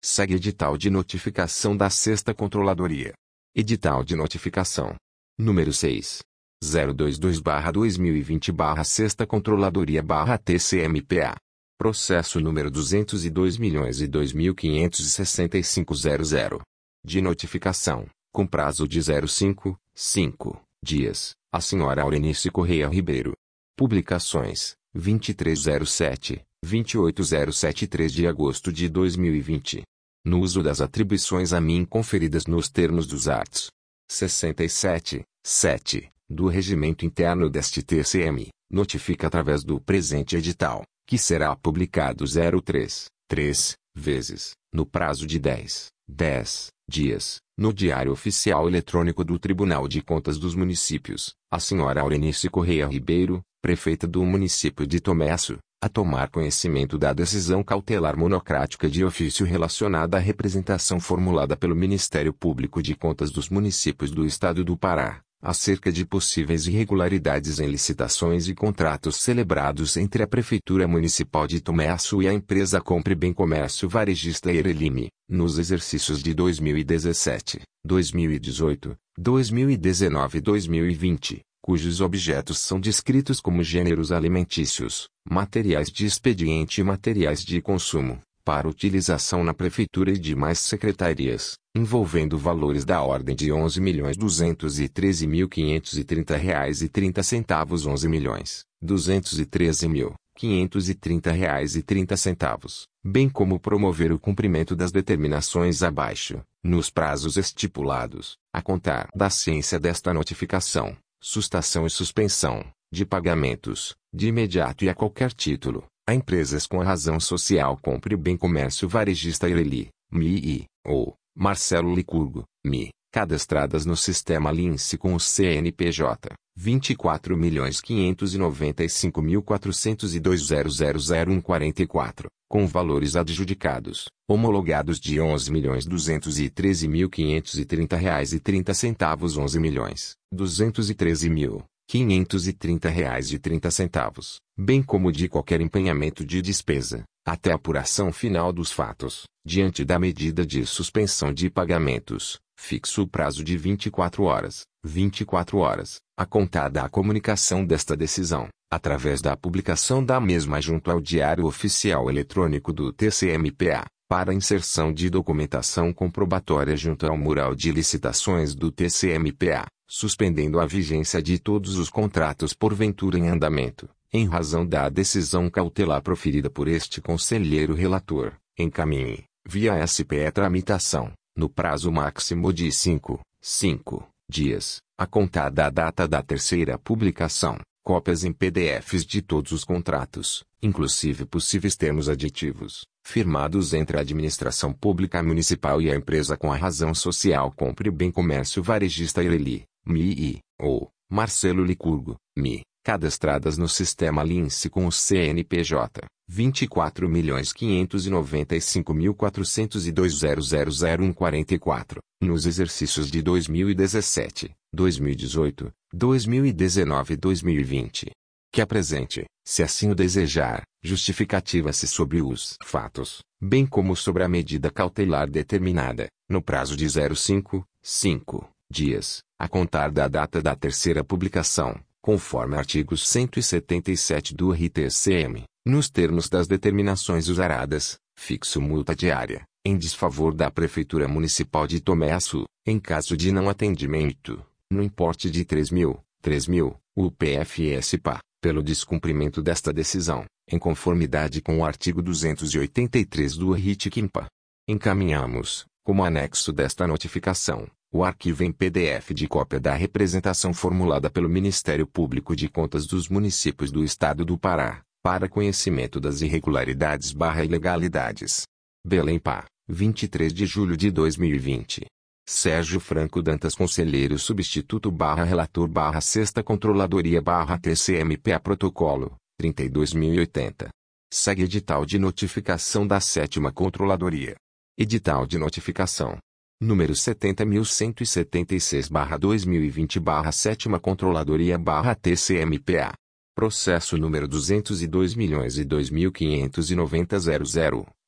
Segue edital de notificação da Sexta Controladoria. Edital de notificação. Número 6. 022-2020-Sexta Controladoria-TCMPA. Processo número 202.002.565.00. De notificação, com prazo de 05, 5 dias, a senhora Aurenice Correia Ribeiro. Publicações, 2307, 28073 de agosto de 2020. No uso das atribuições a mim conferidas nos termos dos arts. 67, 7, do Regimento Interno deste TCM, notifica através do presente edital, que será publicado 03, 3, vezes, no prazo de 10, 10 dias, no Diário Oficial Eletrônico do Tribunal de Contas dos Municípios, a senhora Aurenice Correia Ribeiro, prefeita do município de Tomesso, a tomar conhecimento da decisão cautelar monocrática de ofício relacionada à representação formulada pelo Ministério Público de Contas dos Municípios do Estado do Pará, acerca de possíveis irregularidades em licitações e contratos celebrados entre a Prefeitura Municipal de Tomeaçu e a empresa Compre Bem Comércio Varejista Erelime, nos exercícios de 2017, 2018, 2019 e 2020 cujos objetos são descritos como gêneros alimentícios, materiais de expediente e materiais de consumo, para utilização na Prefeitura e demais secretarias, envolvendo valores da ordem de 11.213.530 reais e 30 centavos 11 milhões, 213 mil, 530 reais 30 centavos, bem como promover o cumprimento das determinações abaixo, nos prazos estipulados, a contar da ciência desta notificação, sustação e suspensão, de pagamentos, de imediato e a qualquer título, a empresas com a razão social Compre Bem Comércio Varejista Ireli, MI, ou, Marcelo Licurgo, MI, cadastradas no sistema Lince com o CNPJ, 24.595.402.000.144, com valores adjudicados, homologados de 11.213.530 reais e 30 centavos 11 milhões, 213 mil, 530 reais e 30 centavos, bem como de qualquer empenhamento de despesa, até apuração final dos fatos, diante da medida de suspensão de pagamentos, fixo o prazo de 24 horas, 24 horas, a contar da comunicação desta decisão, através da publicação da mesma junto ao Diário Oficial Eletrônico do TCMPA, para inserção de documentação comprobatória junto ao mural de licitações do TCMPA, suspendendo a vigência de todos os contratos porventura em andamento, em razão da decisão cautelar proferida por este conselheiro relator, encaminhe, via SPE tramitação, no prazo máximo de 5, 5 dias, a contar da data da terceira publicação, cópias em PDFs de todos os contratos, inclusive possíveis termos aditivos, firmados entre a administração pública municipal e a empresa com a razão social Compre Bem Comércio Varejista Ireli, MI, ou Marcelo Licurgo, MI, cadastradas no sistema Lince com o CNPJ 24.595.402.000.144, nos exercícios de 2017, 2018, 2019 e 2020. Que apresente, se assim o desejar, justificativa-se sobre os fatos, bem como sobre a medida cautelar determinada, no prazo de 05, 5 dias, a contar da data da terceira publicação, conforme artigo 177 do RTCM, nos termos das determinações usaradas, fixo multa diária, em desfavor da Prefeitura Municipal de Tomeaçu, em caso de não atendimento, no importe de 3 mil, 3 mil, UPFS-PA, pelo descumprimento desta decisão, em conformidade com o artigo 283 do RIT-QIMPA. Encaminhamos, como anexo desta notificação, o arquivo em PDF de cópia da representação formulada pelo Ministério Público de Contas dos Municípios do Estado do Pará, para conhecimento das irregularidades barra ilegalidades. Belém Pá, 23 de julho de 2020. Sérgio Franco Dantas Conselheiro Substituto barra Relator barra Sexta Controladoria barra TCMPA Protocolo, 32.080. Segue edital de notificação da Sétima Controladoria. Edital de notificação número 70.176-2020-7 Controladoria-TCMPA. Processo número 202 milhões e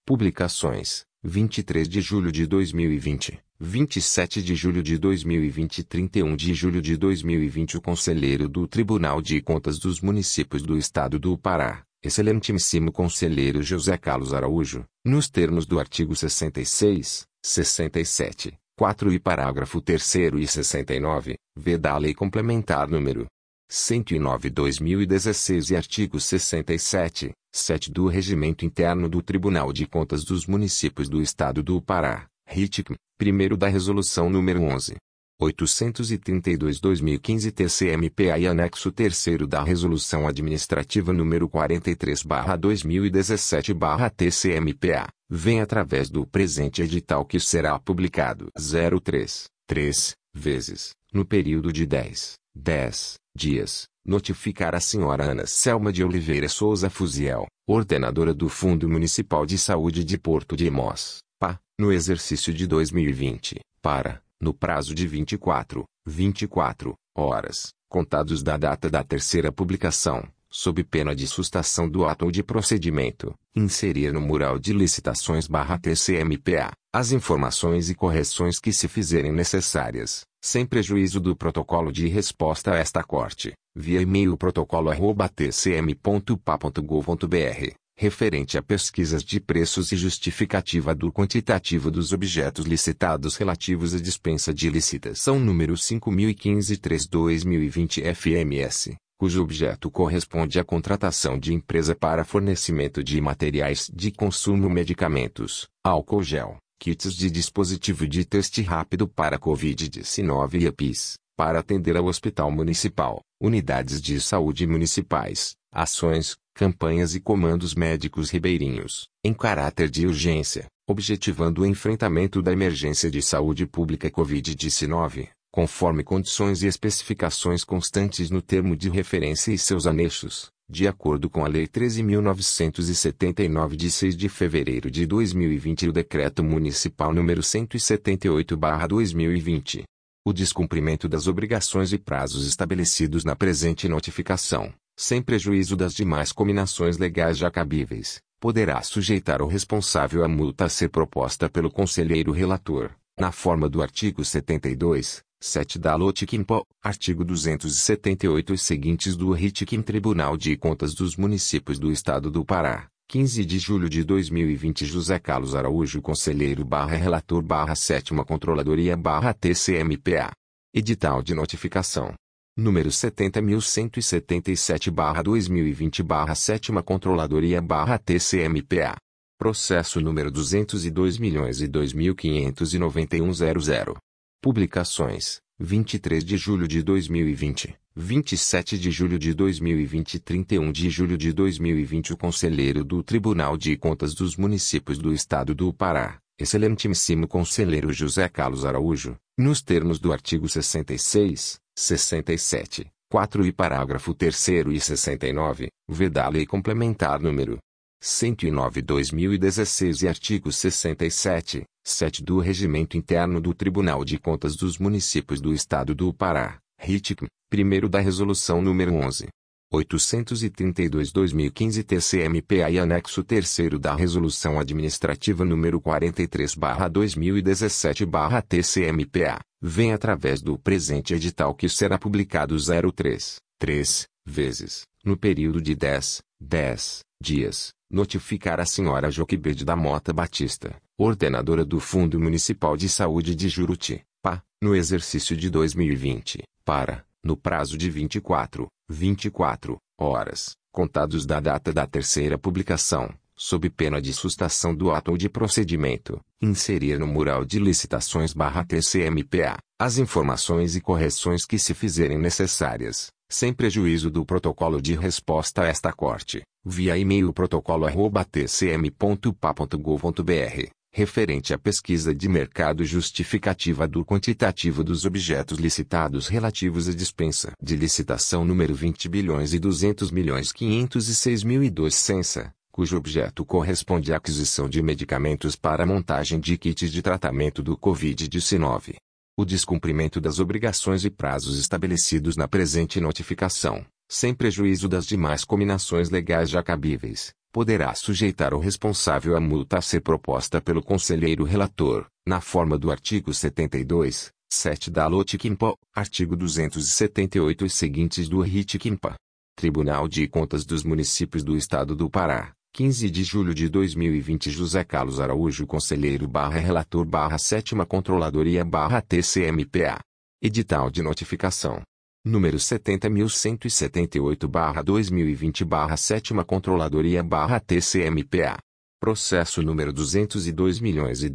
Publicações, 23 de julho de 2020, 27 de julho de 2020 e 31 de julho de 2020 o Conselheiro do Tribunal de Contas dos Municípios do Estado do Pará, Excelentíssimo Conselheiro José Carlos Araújo, nos termos do artigo 66, 67, 4 e parágrafo 3 e 69, v da Lei Complementar número 109/2016 e artigo 67, 7 do Regimento Interno do Tribunal de Contas dos Municípios do Estado do Pará, RITCM, primeiro da Resolução número 11. 832-2015 TCMPA e anexo 3 da Resolução Administrativa número 43-2017-TCMPA, vem através do presente edital que será publicado 03, 3, vezes, no período de 10, 10 dias, notificar a senhora Ana Selma de Oliveira Souza Fuziel, ordenadora do Fundo Municipal de Saúde de Porto de Mós, PA, no exercício de 2020, para, no prazo de 24, 24 horas, contados da data da terceira publicação, sob pena de sustação do ato ou de procedimento, inserir no mural de licitações barra TCMPA, as informações e correções que se fizerem necessárias, sem prejuízo do protocolo de resposta a esta corte, via e-mail protocolo@tcm.pa.gov.br, referente a pesquisas de preços e justificativa do quantitativo dos objetos licitados relativos à dispensa de licitação número 5015-3-2020 FMS, cujo objeto corresponde à contratação de empresa para fornecimento de materiais de consumo medicamentos, álcool gel, kits de dispositivo de teste rápido para Covid-19 e EPIs, para atender ao Hospital Municipal, unidades de saúde municipais, ações, campanhas e comandos médicos ribeirinhos, em caráter de urgência, objetivando o enfrentamento da emergência de saúde pública Covid-19, conforme condições e especificações constantes no termo de referência e seus anexos, de acordo com a Lei 13.979 de 6 de fevereiro de 2020 e o Decreto Municipal número 178-2020. O descumprimento das obrigações e prazos estabelecidos na presente notificação, sem prejuízo das demais cominações legais já cabíveis, poderá sujeitar o responsável à multa a ser proposta pelo conselheiro relator, na forma do artigo 72, 7 da Lotiquimpo, artigo 278 e seguintes do Ritquim Tribunal de Contas dos Municípios do Estado do Pará, 15 de julho de 2020 José Carlos Araújo Conselheiro barra Relator barra 7 Controladoria barra TCMPA. Edital de Notificação. Número 70.177 barra 2020 barra 7 Controladoria barra TCMPA. Processo número 202 milhões 2.591.00. Publicações: 23 de julho de 2020, 27 de julho de 2020 e 31 de julho de 2020 O Conselheiro do Tribunal de Contas dos Municípios do Estado do Pará, Excelentíssimo Conselheiro José Carlos Araújo, nos termos do artigo 66, 67, 4 e parágrafo 3 e 69, v da Lei Complementar número 109/2016 e artigo 67, 7 do Regimento Interno do Tribunal de Contas dos Municípios do Estado do Pará, RITCM, primeiro da Resolução número 11. 832-2015 TCMPA e anexo 3 da Resolução Administrativa número 43/2017/TCMPA, vem através do presente edital que será publicado 03, 3 vezes, no período de 10, 10 dias, notificar a senhora Joquebede da Mota Batista, ordenadora do Fundo Municipal de Saúde de Juruti, PA, no exercício de 2020, para, no prazo de 24, 24 horas, contados da data da terceira publicação, sob pena de sustação do ato ou de procedimento, inserir no mural de licitações barra TCMPA, as informações e correções que se fizerem necessárias, sem prejuízo do protocolo de resposta a esta corte, via e-mail protocolo@tcm.pa.gov.br, referente à pesquisa de mercado justificativa do quantitativo dos objetos licitados relativos à dispensa de licitação número 20 bilhões e 200 milhões 506 mil e dois censa, cujo objeto corresponde à aquisição de medicamentos para montagem de kits de tratamento do Covid-19 o descumprimento das obrigações e prazos estabelecidos na presente notificação, sem prejuízo das demais cominações legais já cabíveis, poderá sujeitar o responsável à multa a ser proposta pelo conselheiro relator, na forma do artigo 72, 7 da Lotiquimpa, artigo 278 e seguintes do Ritiquimpa. Tribunal de Contas dos Municípios do Estado do Pará, 15 de julho de 2020 José Carlos Araújo Conselheiro barra Relator barra Sétima Controladoria barra TCMPA. Edital de Notificação. Número 70.178 barra 2020 barra Sétima Controladoria barra TCMPA. Processo número 202 milhões e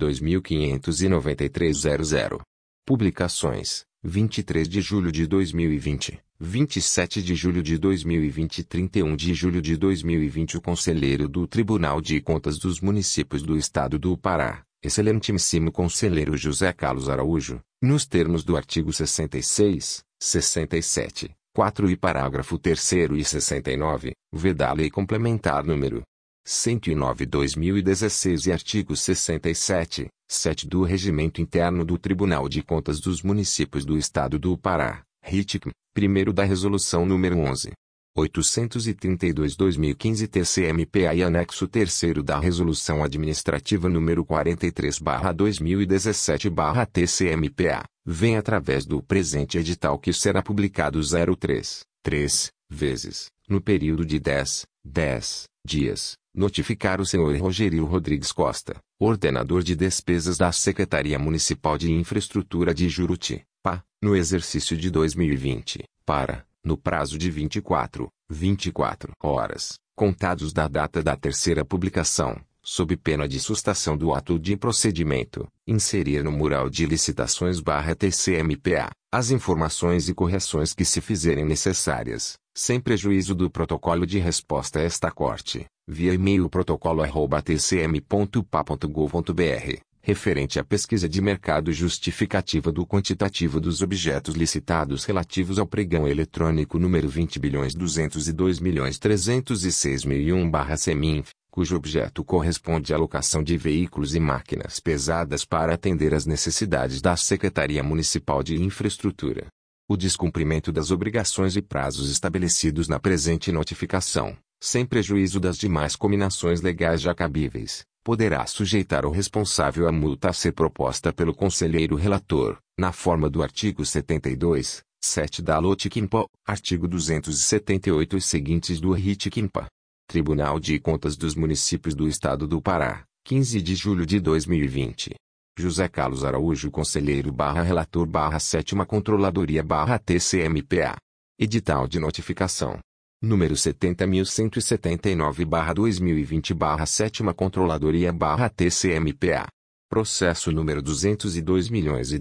Publicações: 23 de julho de 2020, 27 de julho de 2020 e 31 de julho de 2020 O Conselheiro do Tribunal de Contas dos Municípios do Estado do Pará, Excelentíssimo Conselheiro José Carlos Araújo, nos termos do artigo 66, 67, 4 e parágrafo 3 e 69, veda a Lei Complementar número 109/2016 e artigo 67, 7 do Regimento Interno do Tribunal de Contas dos Municípios do Estado do Pará, RITIC, primeiro da Resolução número 11. 832-2015 TCMPA e anexo 3 da Resolução Administrativa número 43-2017-TCMPA, vem através do presente edital que será publicado 03, 3, vezes, no período de 10, 10 dias, notificar o senhor Rogério Rodrigues Costa, ordenador de despesas da Secretaria Municipal de Infraestrutura de Juruti, PA, no exercício de 2020, para, no prazo de 24, 24 horas, contados da data da terceira publicação, sob pena de sustação do ato de procedimento, inserir no mural de licitações TCMPA, as informações e correções que se fizerem necessárias, sem prejuízo do protocolo de resposta a esta corte, via e-mail protocolo@tcm.pa.gov.br, referente à pesquisa de mercado justificativa do quantitativo dos objetos licitados relativos ao pregão eletrônico número 20 bilhões 202 milhões 306 mil seminf cujo objeto corresponde à alocação de veículos e máquinas pesadas para atender às necessidades da Secretaria Municipal de Infraestrutura. O descumprimento das obrigações e prazos estabelecidos na presente notificação, sem prejuízo das demais combinações legais já cabíveis, poderá sujeitar o responsável à multa a ser proposta pelo conselheiro relator, na forma do artigo 72, 7 da Lotiquimpa, artigo 278 e seguintes do Ritiquimpa. Tribunal de Contas dos Municípios do Estado do Pará, 15 de julho de 2020. José Carlos Araújo Conselheiro barra Relator barra Sétima Controladoria barra TCMPA. Edital de Notificação. Número 70.179 barra 2020 barra Sétima Controladoria barra TCMPA. Processo número 202 milhões e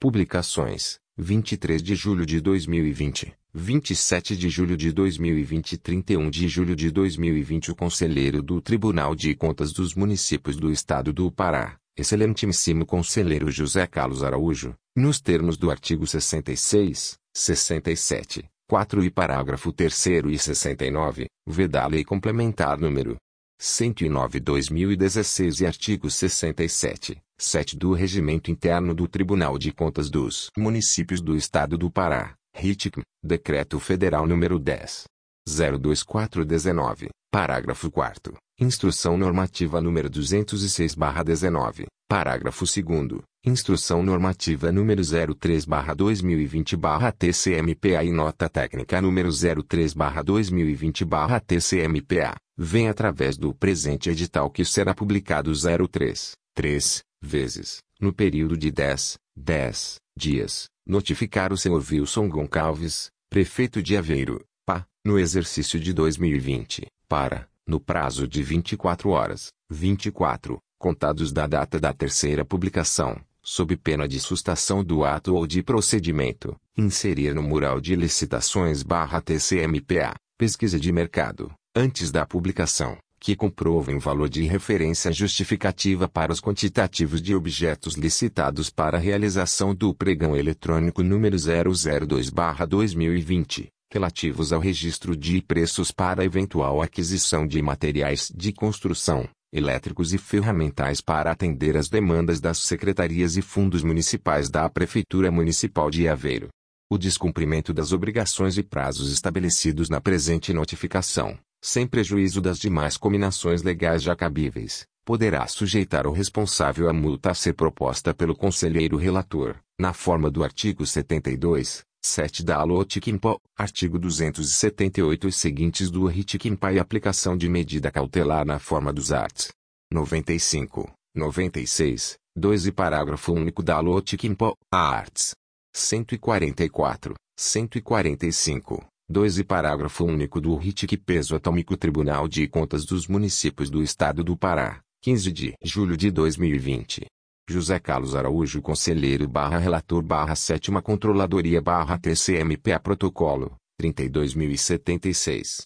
Publicações. 23 de julho de 2020, 27 de julho de 2020 e 31 de julho de 2020 O Conselheiro do Tribunal de Contas dos Municípios do Estado do Pará, Excelentíssimo Conselheiro José Carlos Araújo, nos termos do artigo 66, 67, 4 e parágrafo 3 e 69, veda a Lei Complementar número 109/2016 e artigo 67, 7 do Regimento Interno do Tribunal de Contas dos Municípios do Estado do Pará, RITIC, Decreto Federal número 10. 02419, parágrafo 4 Instrução Normativa número 206/19, parágrafo 2 Instrução Normativa número 03/2020/TCMPA e Nota Técnica número 03/2020/TCMPA, vem através do presente edital que será publicado 03 3 vezes, no período de 10, 10 dias, notificar o senhor Wilson Goncalves, prefeito de Aveiro, PA, no exercício de 2020, para, no prazo de 24 horas, 24, contados da data da terceira publicação, sob pena de sustação do ato ou de procedimento, inserir no mural de licitações barra TCMPA, pesquisa de mercado, antes da publicação, que comprovem valor de referência justificativa para os quantitativos de objetos licitados para a realização do pregão eletrônico número 002/2020, relativos ao registro de preços para eventual aquisição de materiais de construção, elétricos e ferramentais para atender às demandas das secretarias e fundos municipais da Prefeitura Municipal de Aveiro. o descumprimento das obrigações e prazos estabelecidos na presente notificação, sem prejuízo das demais cominações legais já cabíveis, poderá sujeitar o responsável à multa a ser proposta pelo conselheiro relator, na forma do artigo 72, 7 da Alotikimpo, artigo 278 e seguintes do Ritikimpa e aplicação de medida cautelar na forma dos arts. 95, 96, 2 e parágrafo único da Alotikimpo, arts. 144, 145, 2 e parágrafo único do RITIC Peso Atômico Tribunal de Contas dos Municípios do Estado do Pará, 15 de julho de 2020. José Carlos Araújo Conselheiro barra Relator barra Sétima Controladoria barra TCMPA Protocolo, 32.076.